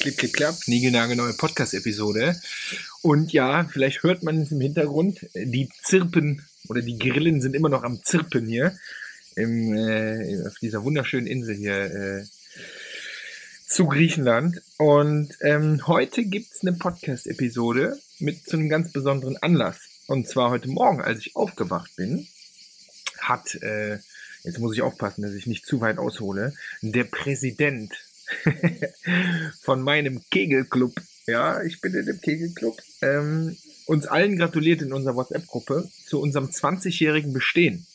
Klipp, klipp, klapp, niegelnagelneue Podcast-Episode. Und ja, vielleicht hört man es im Hintergrund, die Zirpen oder die Grillen sind immer noch am Zirpen hier im, äh, auf dieser wunderschönen Insel hier äh, zu Griechenland. Und ähm, heute gibt's eine Podcast-Episode mit zu einem ganz besonderen Anlass. Und zwar heute Morgen, als ich aufgewacht bin, hat, äh, jetzt muss ich aufpassen, dass ich nicht zu weit aushole, der Präsident von meinem Kegelclub, ja, ich bin in dem Kegelclub, ähm, uns allen gratuliert in unserer WhatsApp-Gruppe zu unserem 20-jährigen Bestehen.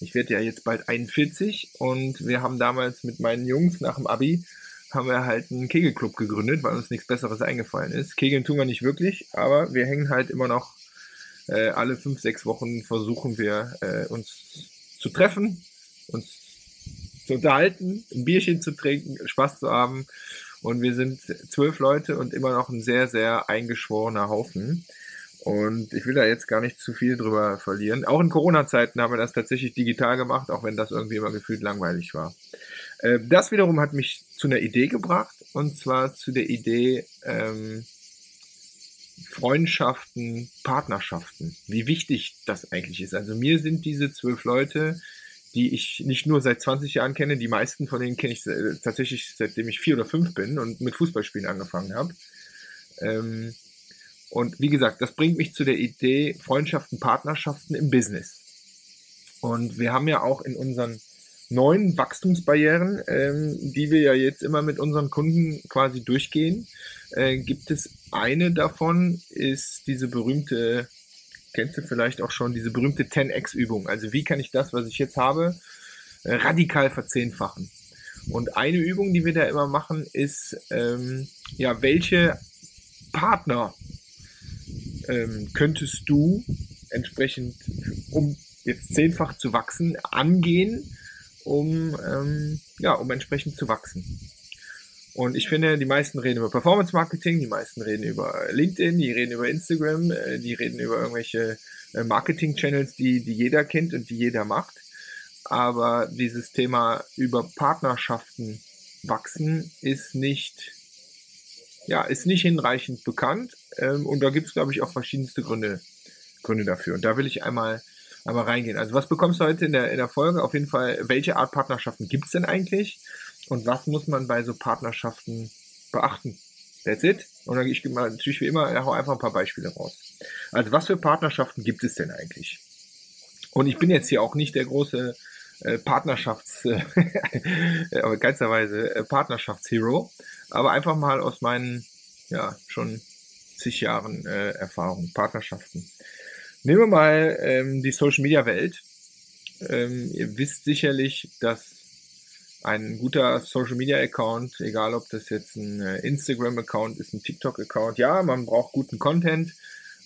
Ich werde ja jetzt bald 41 und wir haben damals mit meinen Jungs nach dem Abi haben wir halt einen Kegelclub gegründet, weil uns nichts Besseres eingefallen ist. Kegeln tun wir nicht wirklich, aber wir hängen halt immer noch äh, alle fünf, sechs Wochen versuchen wir äh, uns zu treffen, uns zu unterhalten, ein Bierchen zu trinken, Spaß zu haben. Und wir sind zwölf Leute und immer noch ein sehr, sehr eingeschworener Haufen. Und ich will da jetzt gar nicht zu viel drüber verlieren. Auch in Corona-Zeiten haben wir das tatsächlich digital gemacht, auch wenn das irgendwie immer gefühlt langweilig war. Äh, das wiederum hat mich zu einer Idee gebracht, und zwar zu der Idee ähm, Freundschaften, Partnerschaften, wie wichtig das eigentlich ist. Also mir sind diese zwölf Leute die ich nicht nur seit 20 Jahren kenne, die meisten von denen kenne ich tatsächlich seitdem ich vier oder fünf bin und mit Fußballspielen angefangen habe. Ähm, und wie gesagt, das bringt mich zu der Idee Freundschaften, Partnerschaften im Business. Und wir haben ja auch in unseren neuen Wachstumsbarrieren, ähm, die wir ja jetzt immer mit unseren Kunden quasi durchgehen, äh, gibt es eine davon, ist diese berühmte kennst du vielleicht auch schon, diese berühmte 10x-Übung. Also wie kann ich das, was ich jetzt habe, äh, radikal verzehnfachen? Und eine Übung, die wir da immer machen, ist, ähm, ja, welche Partner ähm, könntest du entsprechend, um jetzt zehnfach zu wachsen, angehen, um, ähm, ja, um entsprechend zu wachsen? Und ich finde, die meisten reden über Performance Marketing, die meisten reden über LinkedIn, die reden über Instagram, äh, die reden über irgendwelche äh, Marketing Channels, die, die jeder kennt und die jeder macht. Aber dieses Thema über Partnerschaften wachsen ist nicht, ja, ist nicht hinreichend bekannt. Ähm, und da gibt es, glaube ich, auch verschiedenste Gründe, Gründe dafür. Und da will ich einmal, einmal reingehen. Also was bekommst du heute in der, in der Folge? Auf jeden Fall, welche Art Partnerschaften gibt es denn eigentlich? Und was muss man bei so Partnerschaften beachten? That's it. Und dann ich mal natürlich wie immer hau einfach ein paar Beispiele raus. Also was für Partnerschaften gibt es denn eigentlich? Und ich bin jetzt hier auch nicht der große äh, Partnerschafts, äh, aber keinsterweise äh, Partnerschaftshero, aber einfach mal aus meinen, ja, schon zig Jahren äh, Erfahrung, Partnerschaften. Nehmen wir mal ähm, die Social Media Welt. Ähm, ihr wisst sicherlich, dass ein guter Social Media Account, egal ob das jetzt ein äh, Instagram Account ist, ein TikTok Account, ja, man braucht guten Content,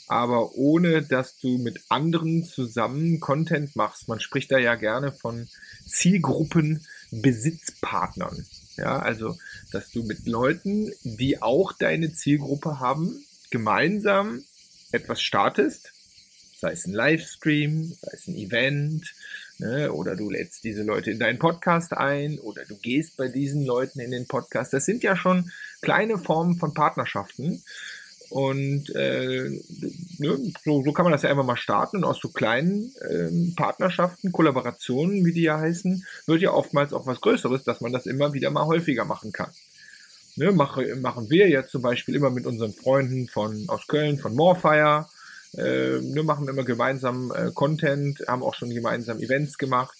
aber ohne dass du mit anderen zusammen Content machst, man spricht da ja gerne von Zielgruppen Besitzpartnern. Ja, also, dass du mit Leuten, die auch deine Zielgruppe haben, gemeinsam etwas startest, sei es ein Livestream, sei es ein Event, Ne? Oder du lädst diese Leute in deinen Podcast ein oder du gehst bei diesen Leuten in den Podcast. Das sind ja schon kleine Formen von Partnerschaften. Und äh, ne, so, so kann man das ja einfach mal starten. Und aus so kleinen ähm, Partnerschaften, Kollaborationen, wie die ja heißen, wird ja oftmals auch was Größeres, dass man das immer wieder mal häufiger machen kann. Ne, mache, machen wir ja zum Beispiel immer mit unseren Freunden von aus Köln, von Morefire äh, wir machen immer gemeinsam äh, Content, haben auch schon gemeinsam Events gemacht.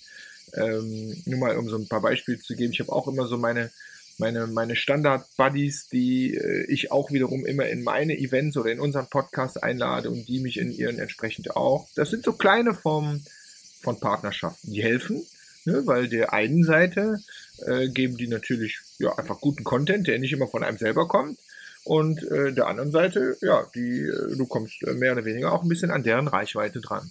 Ähm, nur mal um so ein paar Beispiele zu geben. Ich habe auch immer so meine meine, meine Standard-Buddies, die äh, ich auch wiederum immer in meine Events oder in unseren Podcast einlade und die mich in ihren entsprechend auch. Das sind so kleine Formen von Partnerschaften, die helfen, ne, weil der einen Seite äh, geben die natürlich ja, einfach guten Content, der nicht immer von einem selber kommt. Und äh, der anderen Seite, ja, die, äh, du kommst äh, mehr oder weniger auch ein bisschen an deren Reichweite dran.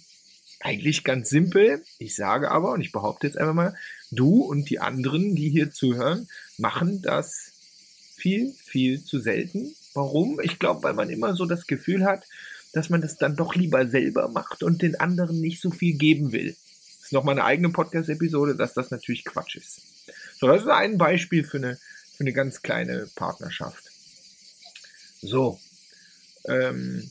Eigentlich ganz simpel. Ich sage aber, und ich behaupte jetzt einfach mal, du und die anderen, die hier zuhören, machen das viel, viel zu selten. Warum? Ich glaube, weil man immer so das Gefühl hat, dass man das dann doch lieber selber macht und den anderen nicht so viel geben will. Das ist nochmal eine eigene Podcast-Episode, dass das natürlich Quatsch ist. So, das ist ein Beispiel für eine für eine ganz kleine Partnerschaft. So. Ähm,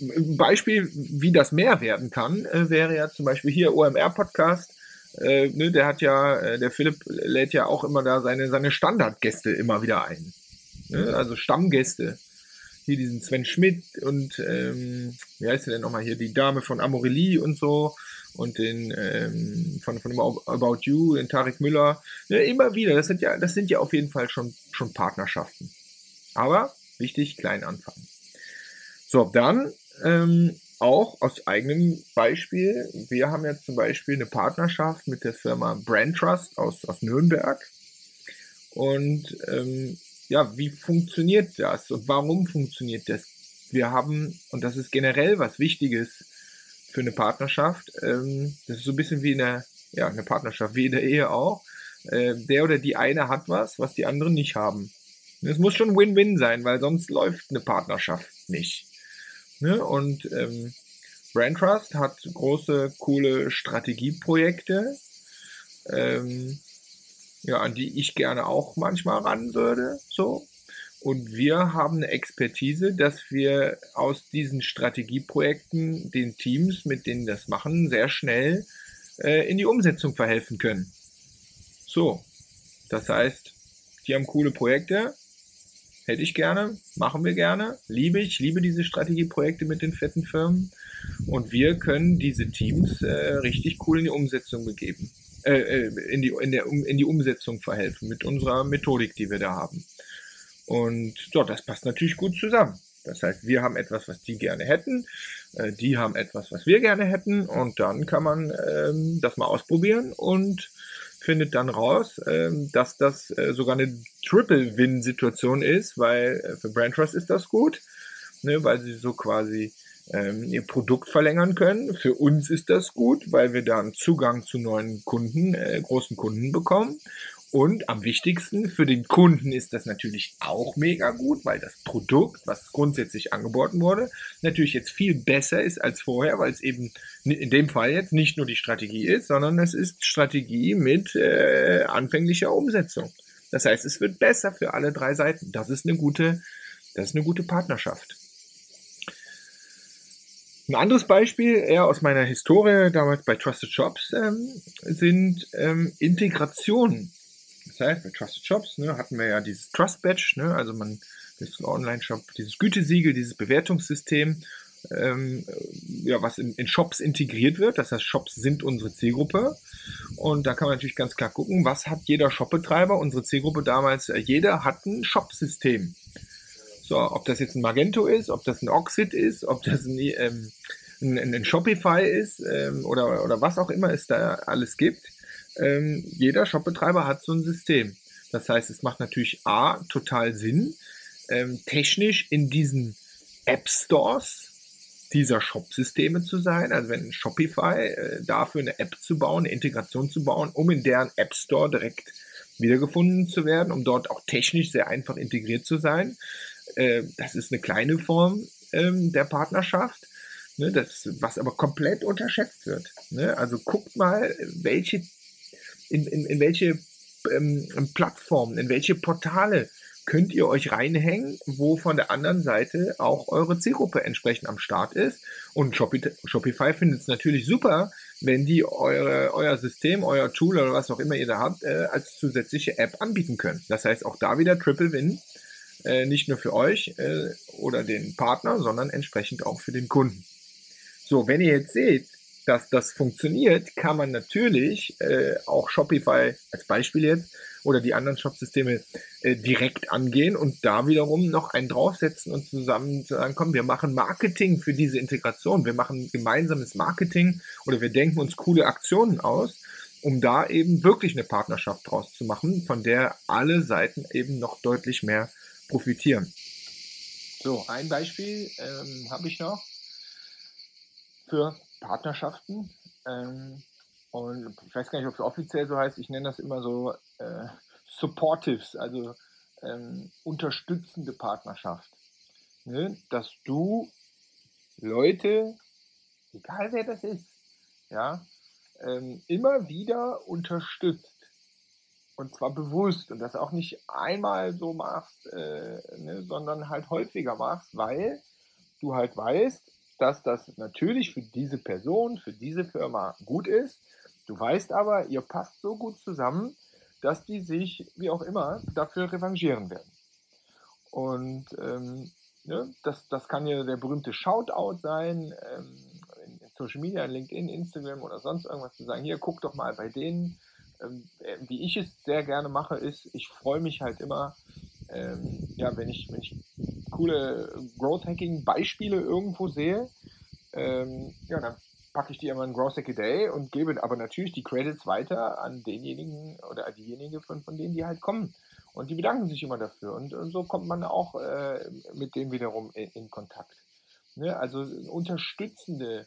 ein Beispiel, wie das mehr werden kann, äh, wäre ja zum Beispiel hier OMR-Podcast. Äh, ne, der hat ja, äh, der Philipp lädt ja auch immer da seine, seine Standardgäste immer wieder ein. Ne? Also Stammgäste. Hier diesen Sven Schmidt und ähm, wie heißt der denn nochmal hier, die Dame von Amorelie und so und den ähm, von, von About You, den Tarek Müller. Ja, immer wieder. Das sind ja, das sind ja auf jeden Fall schon, schon Partnerschaften. Aber wichtig, klein anfangen. So, dann ähm, auch aus eigenem Beispiel. Wir haben jetzt zum Beispiel eine Partnerschaft mit der Firma Brand Trust aus, aus Nürnberg. Und ähm, ja, wie funktioniert das und warum funktioniert das? Wir haben, und das ist generell was Wichtiges für eine Partnerschaft, ähm, das ist so ein bisschen wie eine, ja, eine Partnerschaft, wie in der Ehe auch. Äh, der oder die eine hat was, was die anderen nicht haben. Es muss schon Win-Win sein, weil sonst läuft eine Partnerschaft nicht. Ne? Und ähm, Brand Trust hat große, coole Strategieprojekte, ähm, ja, an die ich gerne auch manchmal ran würde. So. Und wir haben eine Expertise, dass wir aus diesen Strategieprojekten den Teams, mit denen das machen, sehr schnell äh, in die Umsetzung verhelfen können. So, das heißt, die haben coole Projekte, hätte ich gerne, machen wir gerne, liebe ich, liebe diese Strategieprojekte mit den fetten Firmen. Und wir können diese Teams äh, richtig cool in die Umsetzung begeben, äh, äh in, die, in, der, in die Umsetzung verhelfen mit unserer Methodik, die wir da haben. Und so, das passt natürlich gut zusammen. Das heißt, wir haben etwas, was die gerne hätten, äh, die haben etwas, was wir gerne hätten. Und dann kann man ähm, das mal ausprobieren und findet dann raus, ähm, dass das äh, sogar eine Triple-Win-Situation ist, weil äh, für Brand Trust ist das gut, ne, weil sie so quasi ähm, ihr Produkt verlängern können. Für uns ist das gut, weil wir dann Zugang zu neuen Kunden, äh, großen Kunden bekommen. Und am wichtigsten für den Kunden ist das natürlich auch mega gut, weil das Produkt, was grundsätzlich angeboten wurde, natürlich jetzt viel besser ist als vorher, weil es eben in dem Fall jetzt nicht nur die Strategie ist, sondern es ist Strategie mit äh, anfänglicher Umsetzung. Das heißt, es wird besser für alle drei Seiten. Das ist eine gute, das ist eine gute Partnerschaft. Ein anderes Beispiel, eher aus meiner Historie, damals bei Trusted Shops, ähm, sind ähm, Integrationen das heißt, bei Trusted Shops ne, hatten wir ja dieses Trust Badge, ne, also man, das Online-Shop, dieses Gütesiegel, dieses Bewertungssystem, ähm, ja, was in, in, Shops integriert wird. Das heißt, Shops sind unsere Zielgruppe. Und da kann man natürlich ganz klar gucken, was hat jeder Shopbetreiber, unsere Zielgruppe damals, äh, jeder hat ein Shop-System. So, ob das jetzt ein Magento ist, ob das ein Oxid ist, ob das ein, ähm, ein, ein Shopify ist ähm, oder, oder was auch immer es da alles gibt ähm, jeder Shopbetreiber hat so ein System. Das heißt, es macht natürlich A, total Sinn, ähm, technisch in diesen App Stores dieser Shop-Systeme zu sein. Also wenn Shopify äh, dafür eine App zu bauen, eine Integration zu bauen, um in deren App Store direkt wiedergefunden zu werden, um dort auch technisch sehr einfach integriert zu sein. Äh, das ist eine kleine Form ähm, der Partnerschaft. Ne, das, was aber komplett unterschätzt wird. Ne? Also guckt mal, welche in, in, in welche ähm, Plattformen, in welche Portale könnt ihr euch reinhängen, wo von der anderen Seite auch eure Zielgruppe entsprechend am Start ist. Und Shopify findet es natürlich super, wenn die eure, euer System, euer Tool oder was auch immer ihr da habt, äh, als zusätzliche App anbieten können. Das heißt auch da wieder Triple Win, äh, nicht nur für euch äh, oder den Partner, sondern entsprechend auch für den Kunden. So, wenn ihr jetzt seht, dass das funktioniert, kann man natürlich äh, auch Shopify als Beispiel jetzt oder die anderen Shopsysteme äh, direkt angehen und da wiederum noch einen draufsetzen und zusammen sagen, komm, wir machen Marketing für diese Integration, wir machen gemeinsames Marketing oder wir denken uns coole Aktionen aus, um da eben wirklich eine Partnerschaft draus zu machen, von der alle Seiten eben noch deutlich mehr profitieren. So, ein Beispiel ähm, habe ich noch für Partnerschaften. Ähm, und ich weiß gar nicht, ob es offiziell so heißt, ich nenne das immer so äh, Supportives, also ähm, unterstützende Partnerschaft. Ne? Dass du Leute, egal wer das ist, ja, ähm, immer wieder unterstützt. Und zwar bewusst und das auch nicht einmal so machst, äh, ne, sondern halt häufiger machst, weil du halt weißt, dass das natürlich für diese Person, für diese Firma gut ist. Du weißt aber, ihr passt so gut zusammen, dass die sich, wie auch immer, dafür revanchieren werden. Und ähm, ne, das, das kann ja der berühmte Shoutout sein, ähm, in, in Social Media, LinkedIn, Instagram oder sonst irgendwas zu sagen, hier, guck doch mal bei denen, ähm, äh, wie ich es sehr gerne mache, ist, ich freue mich halt immer, ähm, ja, wenn ich, wenn ich coole Growth Hacking Beispiele irgendwo sehe, ähm, ja, dann packe ich die immer in Growth Hack a Day und gebe aber natürlich die Credits weiter an denjenigen oder diejenigen von, von denen, die halt kommen. Und die bedanken sich immer dafür. Und, und so kommt man auch äh, mit dem wiederum in, in Kontakt. Ne? Also unterstützende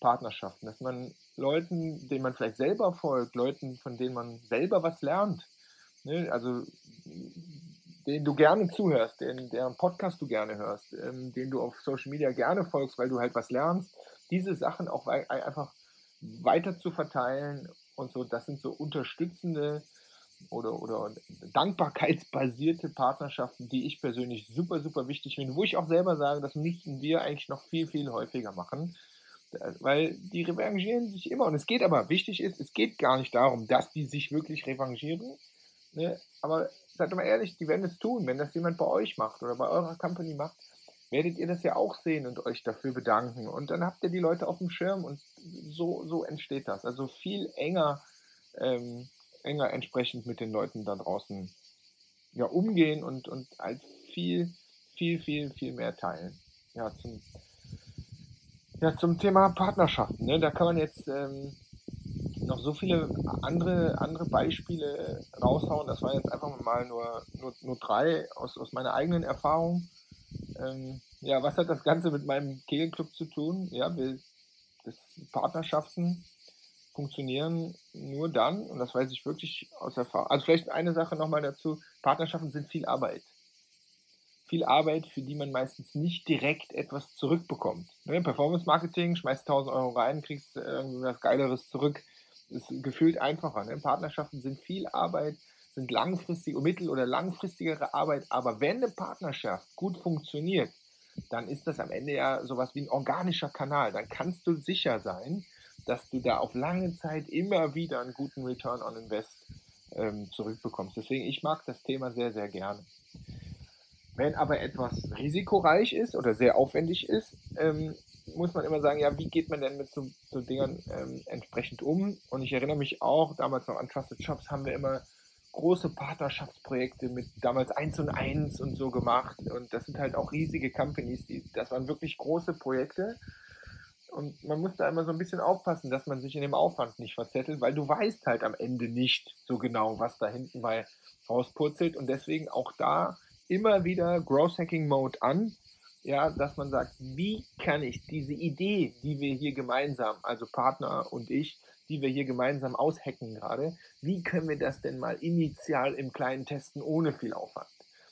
Partnerschaften, dass man Leuten, denen man vielleicht selber folgt, Leuten, von denen man selber was lernt, ne? also den du gerne zuhörst, den, deren Podcast du gerne hörst, ähm, den du auf Social Media gerne folgst, weil du halt was lernst, diese Sachen auch wei einfach weiter zu verteilen und so, das sind so unterstützende oder, oder dankbarkeitsbasierte Partnerschaften, die ich persönlich super, super wichtig finde, wo ich auch selber sage, das müssten wir eigentlich noch viel, viel häufiger machen, weil die revanchieren sich immer. Und es geht aber, wichtig ist, es geht gar nicht darum, dass die sich wirklich revanchieren, ne? aber seid doch mal ehrlich, die werden es tun, wenn das jemand bei euch macht oder bei eurer Company macht, werdet ihr das ja auch sehen und euch dafür bedanken. Und dann habt ihr die Leute auf dem Schirm und so, so entsteht das. Also viel enger ähm, enger entsprechend mit den Leuten da draußen ja, umgehen und, und halt viel, viel, viel, viel mehr teilen. Ja, zum, ja, zum Thema Partnerschaften. Ne? Da kann man jetzt ähm, noch so viele andere, andere Beispiele raushauen. Das waren jetzt einfach mal nur, nur, nur drei aus, aus meiner eigenen Erfahrung. Ähm, ja, was hat das Ganze mit meinem Kegelclub zu tun? Ja, wir, das Partnerschaften funktionieren nur dann, und das weiß ich wirklich aus Erfahrung. Also vielleicht eine Sache nochmal dazu, Partnerschaften sind viel Arbeit. Viel Arbeit, für die man meistens nicht direkt etwas zurückbekommt. Ne? Performance Marketing, schmeißt 1000 Euro rein, kriegst irgendwas Geileres zurück. Ist gefühlt einfacher. Ne? Partnerschaften sind viel Arbeit, sind langfristige, mittel- oder langfristigere Arbeit. Aber wenn eine Partnerschaft gut funktioniert, dann ist das am Ende ja sowas wie ein organischer Kanal. Dann kannst du sicher sein, dass du da auf lange Zeit immer wieder einen guten Return on Invest ähm, zurückbekommst. Deswegen, ich mag das Thema sehr, sehr gerne. Wenn aber etwas risikoreich ist oder sehr aufwendig ist, ähm, muss man immer sagen, ja, wie geht man denn mit so, so Dingern ähm, entsprechend um? Und ich erinnere mich auch, damals noch an Trusted Shops haben wir immer große Partnerschaftsprojekte mit damals 1 und 1 und so gemacht. Und das sind halt auch riesige Companies, die, das waren wirklich große Projekte. Und man muss da immer so ein bisschen aufpassen, dass man sich in dem Aufwand nicht verzettelt, weil du weißt halt am Ende nicht so genau, was da hinten bei rauspurzelt. Und deswegen auch da immer wieder Growth Hacking Mode an. Ja, dass man sagt, wie kann ich diese Idee, die wir hier gemeinsam, also Partner und ich, die wir hier gemeinsam aushacken gerade, wie können wir das denn mal initial im Kleinen testen ohne viel Aufwand?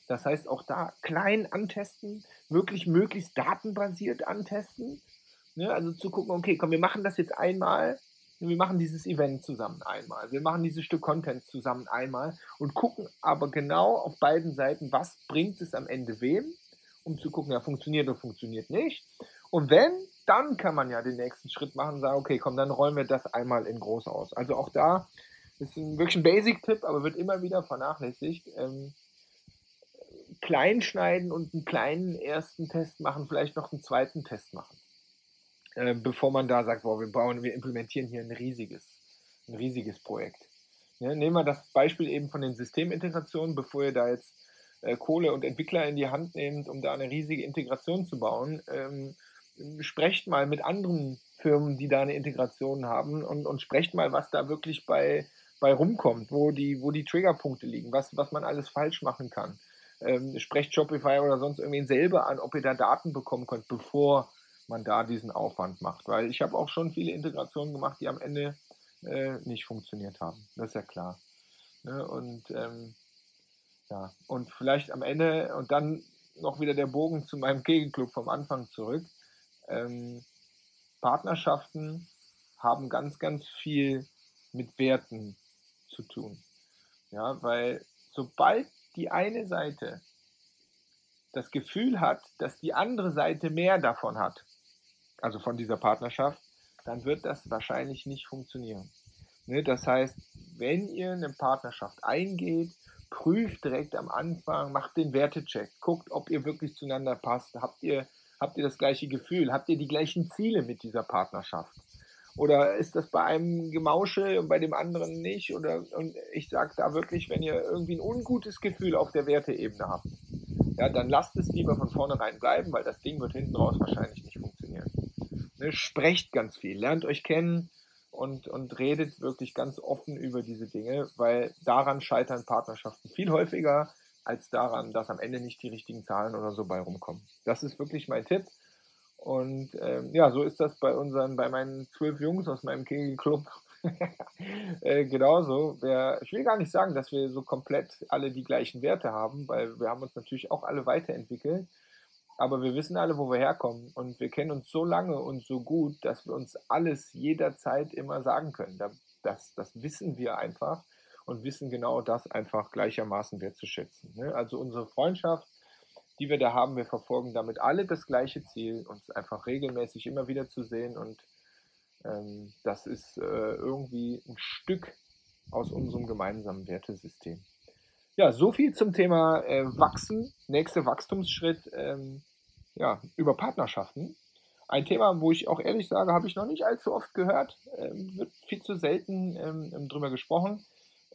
Das heißt, auch da klein antesten, wirklich möglichst datenbasiert antesten, Ne? Also zu gucken, okay, komm, wir machen das jetzt einmal, wir machen dieses Event zusammen einmal, wir machen dieses Stück Content zusammen einmal und gucken aber genau auf beiden Seiten, was bringt es am Ende wem, um zu gucken, ja, funktioniert oder funktioniert nicht. Und wenn, dann kann man ja den nächsten Schritt machen und sagen, okay, komm, dann rollen wir das einmal in groß aus. Also auch da ist ein, wirklich ein Basic-Tipp, aber wird immer wieder vernachlässigt. Ähm, klein schneiden und einen kleinen ersten Test machen, vielleicht noch einen zweiten Test machen. Äh, bevor man da sagt, boah, wir bauen, wir implementieren hier ein riesiges, ein riesiges Projekt. Ja, nehmen wir das Beispiel eben von den Systemintegrationen, bevor ihr da jetzt äh, Kohle und Entwickler in die Hand nehmt, um da eine riesige Integration zu bauen. Ähm, sprecht mal mit anderen Firmen, die da eine Integration haben und, und sprecht mal, was da wirklich bei, bei rumkommt, wo die, wo die Triggerpunkte liegen, was, was man alles falsch machen kann. Ähm, sprecht Shopify oder sonst irgendwen selber an, ob ihr da Daten bekommen könnt, bevor man da diesen Aufwand macht. Weil ich habe auch schon viele Integrationen gemacht, die am Ende äh, nicht funktioniert haben. Das ist ja klar. Ne? Und ähm, ja, und vielleicht am Ende und dann noch wieder der Bogen zu meinem Kegelclub vom Anfang zurück. Ähm, Partnerschaften haben ganz, ganz viel mit Werten zu tun. Ja, weil sobald die eine Seite das Gefühl hat, dass die andere Seite mehr davon hat, also von dieser Partnerschaft, dann wird das wahrscheinlich nicht funktionieren. Ne, das heißt, wenn ihr eine Partnerschaft eingeht, prüft direkt am Anfang, macht den Wertecheck, guckt, ob ihr wirklich zueinander passt. Habt ihr, habt ihr das gleiche Gefühl? Habt ihr die gleichen Ziele mit dieser Partnerschaft? Oder ist das bei einem Gemausche und bei dem anderen nicht? Oder und ich sage da wirklich, wenn ihr irgendwie ein ungutes Gefühl auf der Werteebene habt, ja, dann lasst es lieber von vornherein bleiben, weil das Ding wird hinten raus wahrscheinlich nicht funktionieren. Ne, sprecht ganz viel, lernt euch kennen und, und redet wirklich ganz offen über diese Dinge, weil daran scheitern Partnerschaften viel häufiger als daran, dass am Ende nicht die richtigen Zahlen oder so bei rumkommen. Das ist wirklich mein Tipp. Und ähm, ja, so ist das bei unseren, bei meinen zwölf Jungs aus meinem Kegelclub äh, genauso. Wir, ich will gar nicht sagen, dass wir so komplett alle die gleichen Werte haben, weil wir haben uns natürlich auch alle weiterentwickelt. Aber wir wissen alle, wo wir herkommen und wir kennen uns so lange und so gut, dass wir uns alles jederzeit immer sagen können. Das, das wissen wir einfach und wissen genau das einfach gleichermaßen wertzuschätzen. Ne? Also unsere Freundschaft, die wir da haben, wir verfolgen damit alle das gleiche Ziel, uns einfach regelmäßig immer wieder zu sehen und ähm, das ist äh, irgendwie ein Stück aus unserem gemeinsamen Wertesystem. Ja, so viel zum Thema äh, Wachsen, nächster Wachstumsschritt ähm, ja, über Partnerschaften. Ein Thema, wo ich auch ehrlich sage, habe ich noch nicht allzu oft gehört, ähm, wird viel zu selten ähm, drüber gesprochen.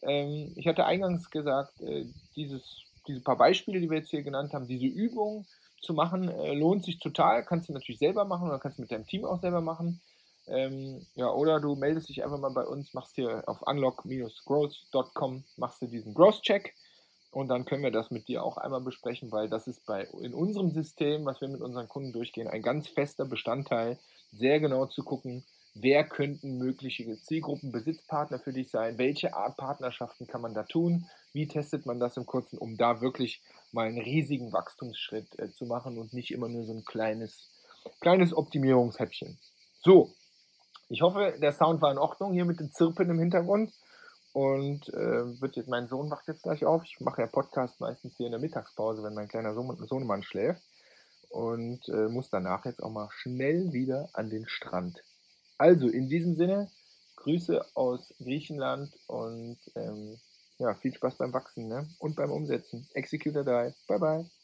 Ähm, ich hatte eingangs gesagt, äh, dieses, diese paar Beispiele, die wir jetzt hier genannt haben, diese Übung zu machen, äh, lohnt sich total. Kannst du natürlich selber machen oder kannst du mit deinem Team auch selber machen. Ähm, ja, oder du meldest dich einfach mal bei uns, machst hier auf unlock-growth.com, machst du diesen Growth-Check und dann können wir das mit dir auch einmal besprechen, weil das ist bei in unserem System, was wir mit unseren Kunden durchgehen, ein ganz fester Bestandteil, sehr genau zu gucken, wer könnten mögliche Zielgruppen, Besitzpartner für dich sein, welche Art Partnerschaften kann man da tun, wie testet man das im Kurzen, um da wirklich mal einen riesigen Wachstumsschritt äh, zu machen und nicht immer nur so ein kleines, kleines Optimierungshäppchen. So, ich hoffe, der Sound war in Ordnung hier mit den Zirpen im Hintergrund. Und äh, wird jetzt, mein Sohn wacht jetzt gleich auf. Ich mache ja Podcast meistens hier in der Mittagspause, wenn mein kleiner Sohn, Sohnemann schläft. Und äh, muss danach jetzt auch mal schnell wieder an den Strand. Also in diesem Sinne, Grüße aus Griechenland und ähm, ja, viel Spaß beim Wachsen ne? und beim Umsetzen. Executor Die. Bye bye.